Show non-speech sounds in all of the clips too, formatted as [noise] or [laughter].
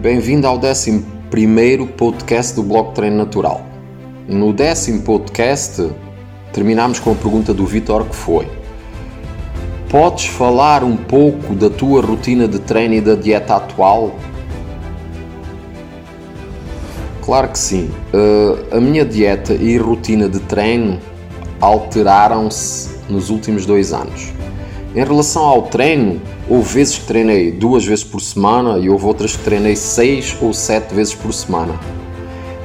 Bem-vindo ao 11 podcast do Blog Treino Natural. No décimo podcast, terminamos com a pergunta do Vitor que foi: Podes falar um pouco da tua rotina de treino e da dieta atual? Claro que sim. Uh, a minha dieta e rotina de treino alteraram-se nos últimos dois anos. Em relação ao treino, houve vezes que treinei duas vezes por semana e houve outras que treinei seis ou sete vezes por semana.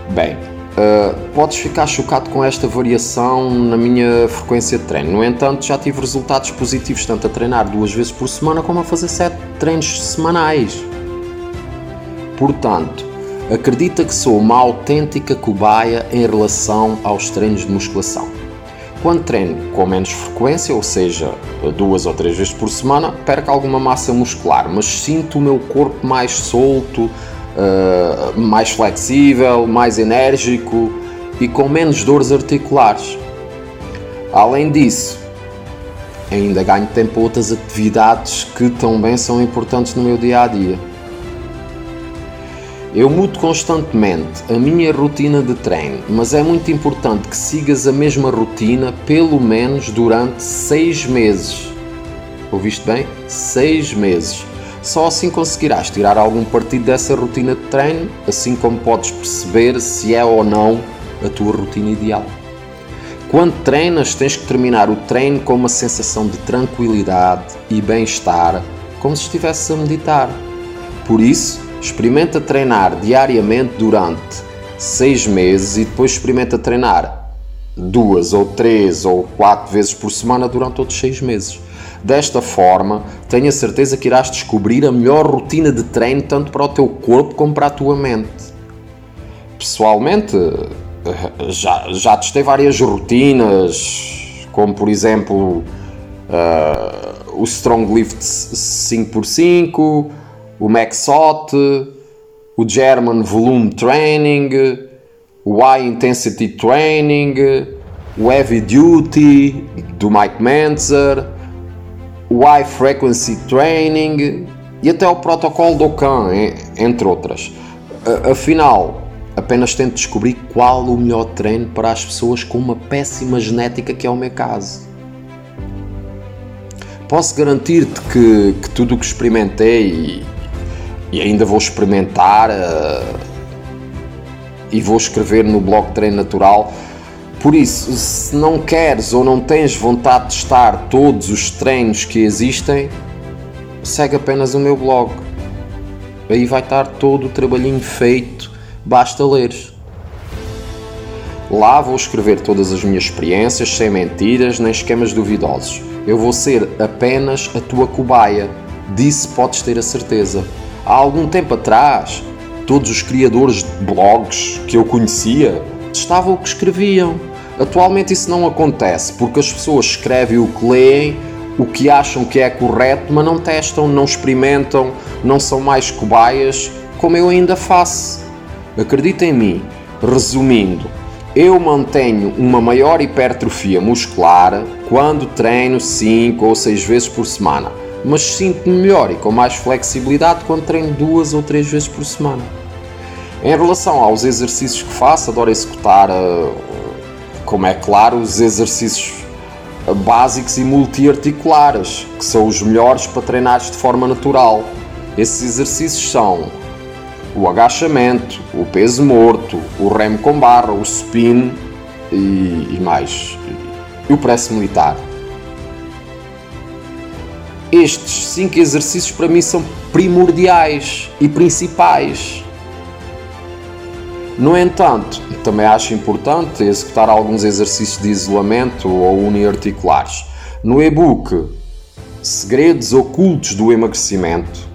Bem, uh, podes ficar chocado com esta variação na minha frequência de treino. No entanto, já tive resultados positivos tanto a treinar duas vezes por semana como a fazer sete treinos semanais. Portanto, acredita que sou uma autêntica cobaia em relação aos treinos de musculação. Quando treino com menos frequência, ou seja, duas ou três vezes por semana, perco alguma massa muscular, mas sinto o meu corpo mais solto, uh, mais flexível, mais enérgico e com menos dores articulares. Além disso, ainda ganho tempo outras atividades que também são importantes no meu dia a dia. Eu mudo constantemente a minha rotina de treino, mas é muito importante que sigas a mesma rotina pelo menos durante seis meses. Ouviste bem? Seis meses. Só assim conseguirás tirar algum partido dessa rotina de treino, assim como podes perceber se é ou não a tua rotina ideal. Quando treinas, tens que terminar o treino com uma sensação de tranquilidade e bem-estar, como se estivesse a meditar. Por isso, Experimenta treinar diariamente durante seis meses e depois experimenta treinar duas ou três ou quatro vezes por semana durante outros seis meses. Desta forma, tenho a certeza que irás descobrir a melhor rotina de treino tanto para o teu corpo como para a tua mente. Pessoalmente, [laughs] já, já testei várias rotinas, como por exemplo uh, o Strong Lift 5x5 o Maxot, o German Volume Training, o High Intensity Training, o Heavy Duty do Mike Mentzer, o High Frequency Training e até o protocolo do Khan, entre outras. Afinal, apenas tento descobrir qual o melhor treino para as pessoas com uma péssima genética, que é o meu caso. Posso garantir-te que, que tudo o que experimentei e ainda vou experimentar uh, e vou escrever no blog Treino Natural. Por isso, se não queres ou não tens vontade de estar todos os treinos que existem, segue apenas o meu blog. Aí vai estar todo o trabalhinho feito, basta leres. Lá vou escrever todas as minhas experiências, sem mentiras nem esquemas duvidosos. Eu vou ser apenas a tua cobaia, disso podes ter a certeza. Há algum tempo atrás, todos os criadores de blogs que eu conhecia testavam o que escreviam. Atualmente isso não acontece porque as pessoas escrevem o que leem, o que acham que é correto, mas não testam, não experimentam, não são mais cobaias, como eu ainda faço. Acredita em mim. Resumindo, eu mantenho uma maior hipertrofia muscular quando treino 5 ou 6 vezes por semana mas sinto-me melhor e com mais flexibilidade quando treino duas ou três vezes por semana. Em relação aos exercícios que faço, adoro executar, eh, como é claro, os exercícios básicos e multiarticulares, que são os melhores para treinar de forma natural. Esses exercícios são o agachamento, o peso morto, o remo com barra, o spin e, e mais. E o press militar. Estes cinco exercícios para mim são primordiais e principais. No entanto, também acho importante executar alguns exercícios de isolamento ou uniarticulares. No e-book Segredos Ocultos do Emagrecimento,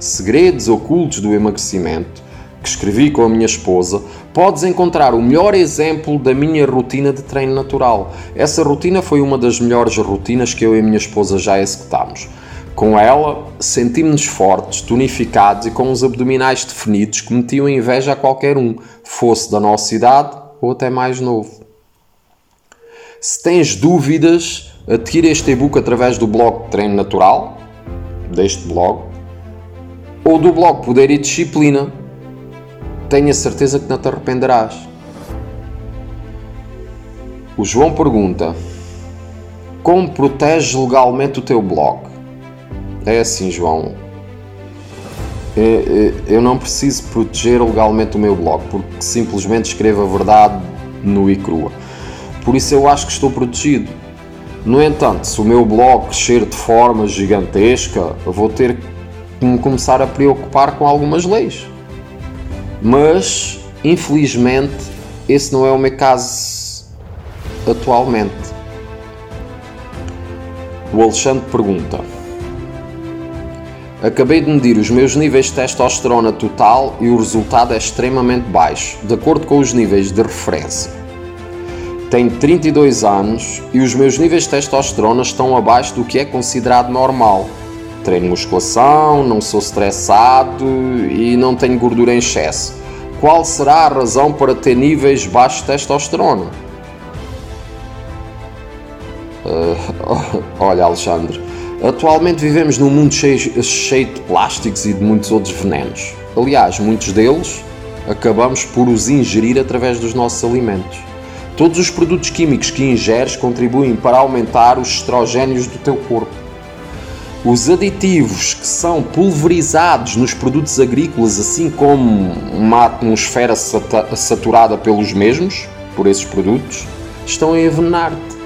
Segredos Ocultos do Emagrecimento, que escrevi com a minha esposa, podes encontrar o melhor exemplo da minha rotina de treino natural. Essa rotina foi uma das melhores rotinas que eu e a minha esposa já executámos. Com ela, sentimos-nos fortes, tonificados e com os abdominais definidos que metiam inveja a qualquer um, fosse da nossa idade ou até mais novo. Se tens dúvidas, adquira este e-book através do blog Treino Natural, deste blog, ou do blog Poder e Disciplina, tenho a certeza que não te arrependerás. O João pergunta: Como proteges legalmente o teu blog? É assim, João. Eu não preciso proteger legalmente o meu blog, porque simplesmente escrevo a verdade no e crua. Por isso eu acho que estou protegido. No entanto, se o meu blog crescer de forma gigantesca, vou ter que me começar a preocupar com algumas leis. Mas, infelizmente, esse não é o meu caso atualmente. O Alexandre pergunta: Acabei de medir os meus níveis de testosterona total e o resultado é extremamente baixo, de acordo com os níveis de referência. Tenho 32 anos e os meus níveis de testosterona estão abaixo do que é considerado normal. Treino musculação, não sou estressado e não tenho gordura em excesso. Qual será a razão para ter níveis baixos de testosterona? Uh, [laughs] olha, Alexandre, Atualmente vivemos num mundo cheio, cheio de plásticos e de muitos outros venenos. Aliás, muitos deles acabamos por os ingerir através dos nossos alimentos. Todos os produtos químicos que ingeres contribuem para aumentar os estrogénios do teu corpo. Os aditivos que são pulverizados nos produtos agrícolas, assim como uma atmosfera saturada pelos mesmos, por esses produtos, estão a envenenar-te.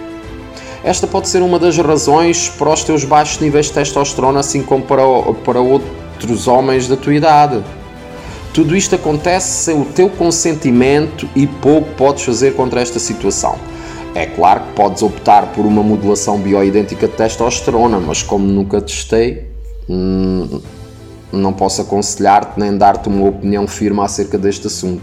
Esta pode ser uma das razões para os teus baixos níveis de testosterona, assim como para, para outros homens da tua idade. Tudo isto acontece sem o teu consentimento e pouco podes fazer contra esta situação. É claro que podes optar por uma modulação bioidêntica de testosterona, mas como nunca testei, hum, não posso aconselhar-te nem dar-te uma opinião firme acerca deste assunto.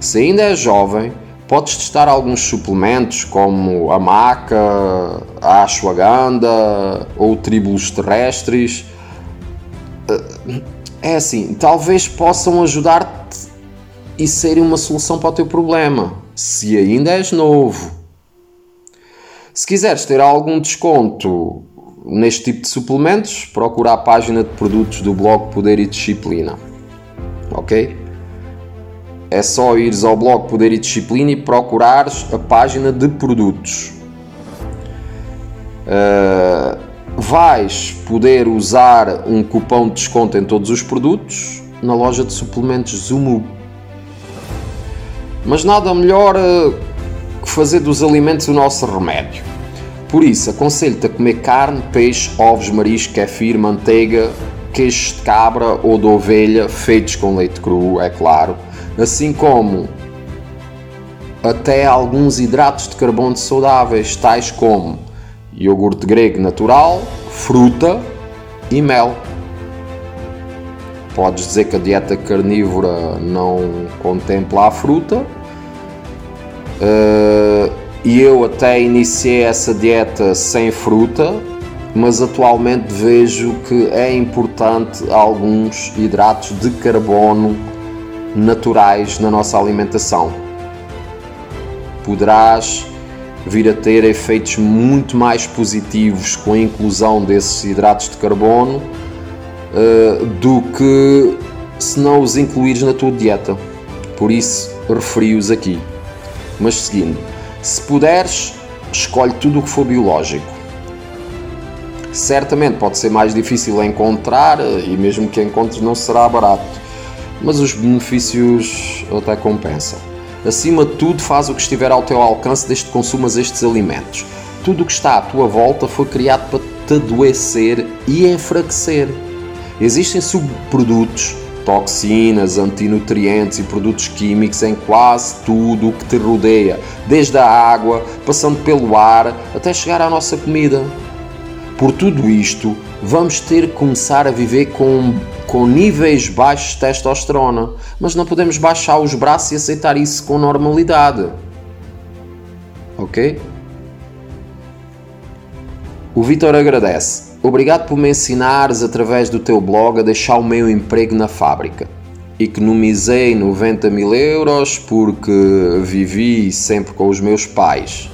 Se ainda és jovem, Podes testar alguns suplementos como a maca, a ashwagandha ou tríbulos terrestres. É assim, talvez possam ajudar-te e serem uma solução para o teu problema, se ainda és novo. Se quiseres ter algum desconto neste tipo de suplementos, procura a página de produtos do blog Poder e Disciplina. Ok? é só ires ao blog Poder e Disciplina e procurares a página de produtos. Uh, vais poder usar um cupom de desconto em todos os produtos na loja de suplementos Zumu. Mas nada melhor uh, fazer dos alimentos o nosso remédio. Por isso, aconselho-te a comer carne, peixe, ovos, marisco, kefir, manteiga, queijo de cabra ou de ovelha, feitos com leite cru, é claro assim como até alguns hidratos de carbono saudáveis, tais como iogurte grego natural, fruta e mel. Podes dizer que a dieta carnívora não contempla a fruta. Uh, e eu até iniciei essa dieta sem fruta, mas atualmente vejo que é importante alguns hidratos de carbono naturais na nossa alimentação. Poderás vir a ter efeitos muito mais positivos com a inclusão desses hidratos de carbono uh, do que se não os incluires na tua dieta. Por isso, referi-os aqui. Mas seguindo, se puderes, escolhe tudo o que for biológico. Certamente pode ser mais difícil encontrar eh, e mesmo que encontres não será barato mas os benefícios até compensam. Acima de tudo, faz o que estiver ao teu alcance desde que consumas estes alimentos. Tudo o que está à tua volta foi criado para te adoecer e enfraquecer. Existem subprodutos, toxinas, antinutrientes e produtos químicos em quase tudo o que te rodeia, desde a água, passando pelo ar, até chegar à nossa comida. Por tudo isto, vamos ter que começar a viver com com níveis baixos de testosterona, mas não podemos baixar os braços e aceitar isso com normalidade. Ok? O Vitor agradece. Obrigado por me ensinares através do teu blog a deixar o meu emprego na fábrica. Economizei 90 mil euros porque vivi sempre com os meus pais.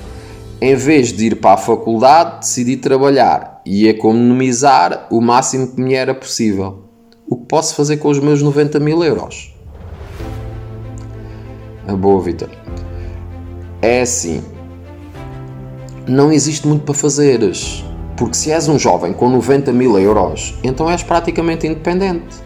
Em vez de ir para a faculdade, decidi trabalhar e economizar o máximo que me era possível. o que posso fazer com os meus 90 mil euros. A boa, Vitor. É assim. Não existe muito para fazeres. Porque se és um jovem com 90 mil euros, então és praticamente independente.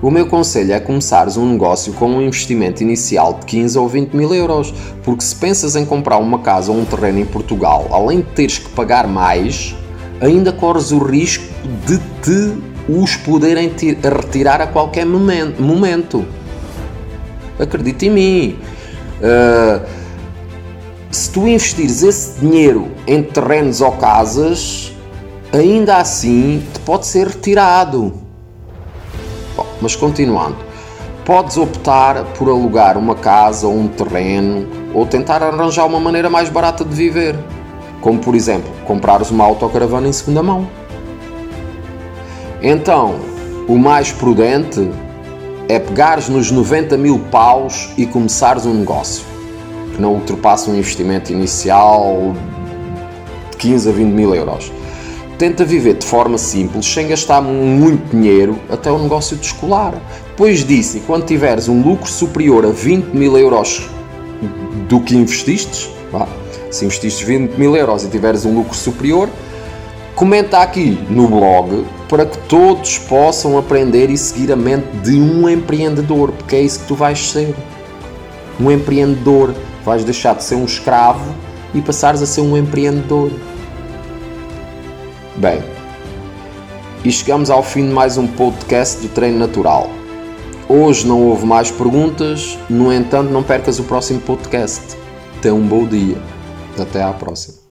O meu conselho é começares um negócio com um investimento inicial de 15 ou 20 mil euros, porque se pensas em comprar uma casa ou um terreno em Portugal, além de teres que pagar mais, ainda corres o risco de te os poderem retirar a qualquer momento. Acredita em mim. Uh, se tu investires esse dinheiro em terrenos ou casas, ainda assim te pode ser retirado. Bom, mas continuando, podes optar por alugar uma casa ou um terreno ou tentar arranjar uma maneira mais barata de viver, como por exemplo comprares uma autocaravana em segunda mão. Então, o mais prudente é pegares nos 90 mil paus e começares um negócio que não ultrapasse um investimento inicial de 15 a 20 mil euros. Tenta viver de forma simples, sem gastar muito dinheiro, até o negócio descolar. Depois disso, quando tiveres um lucro superior a 20 mil euros do que investiste, vá, se investiste 20 mil euros e tiveres um lucro superior, comenta aqui no blog para que todos possam aprender e seguir a mente de um empreendedor, porque é isso que tu vais ser. Um empreendedor. Vais deixar de ser um escravo e passares a ser um empreendedor. Bem, e chegamos ao fim de mais um podcast do Treino Natural. Hoje não houve mais perguntas, no entanto, não percas o próximo podcast. Tenha um bom dia. Até à próxima.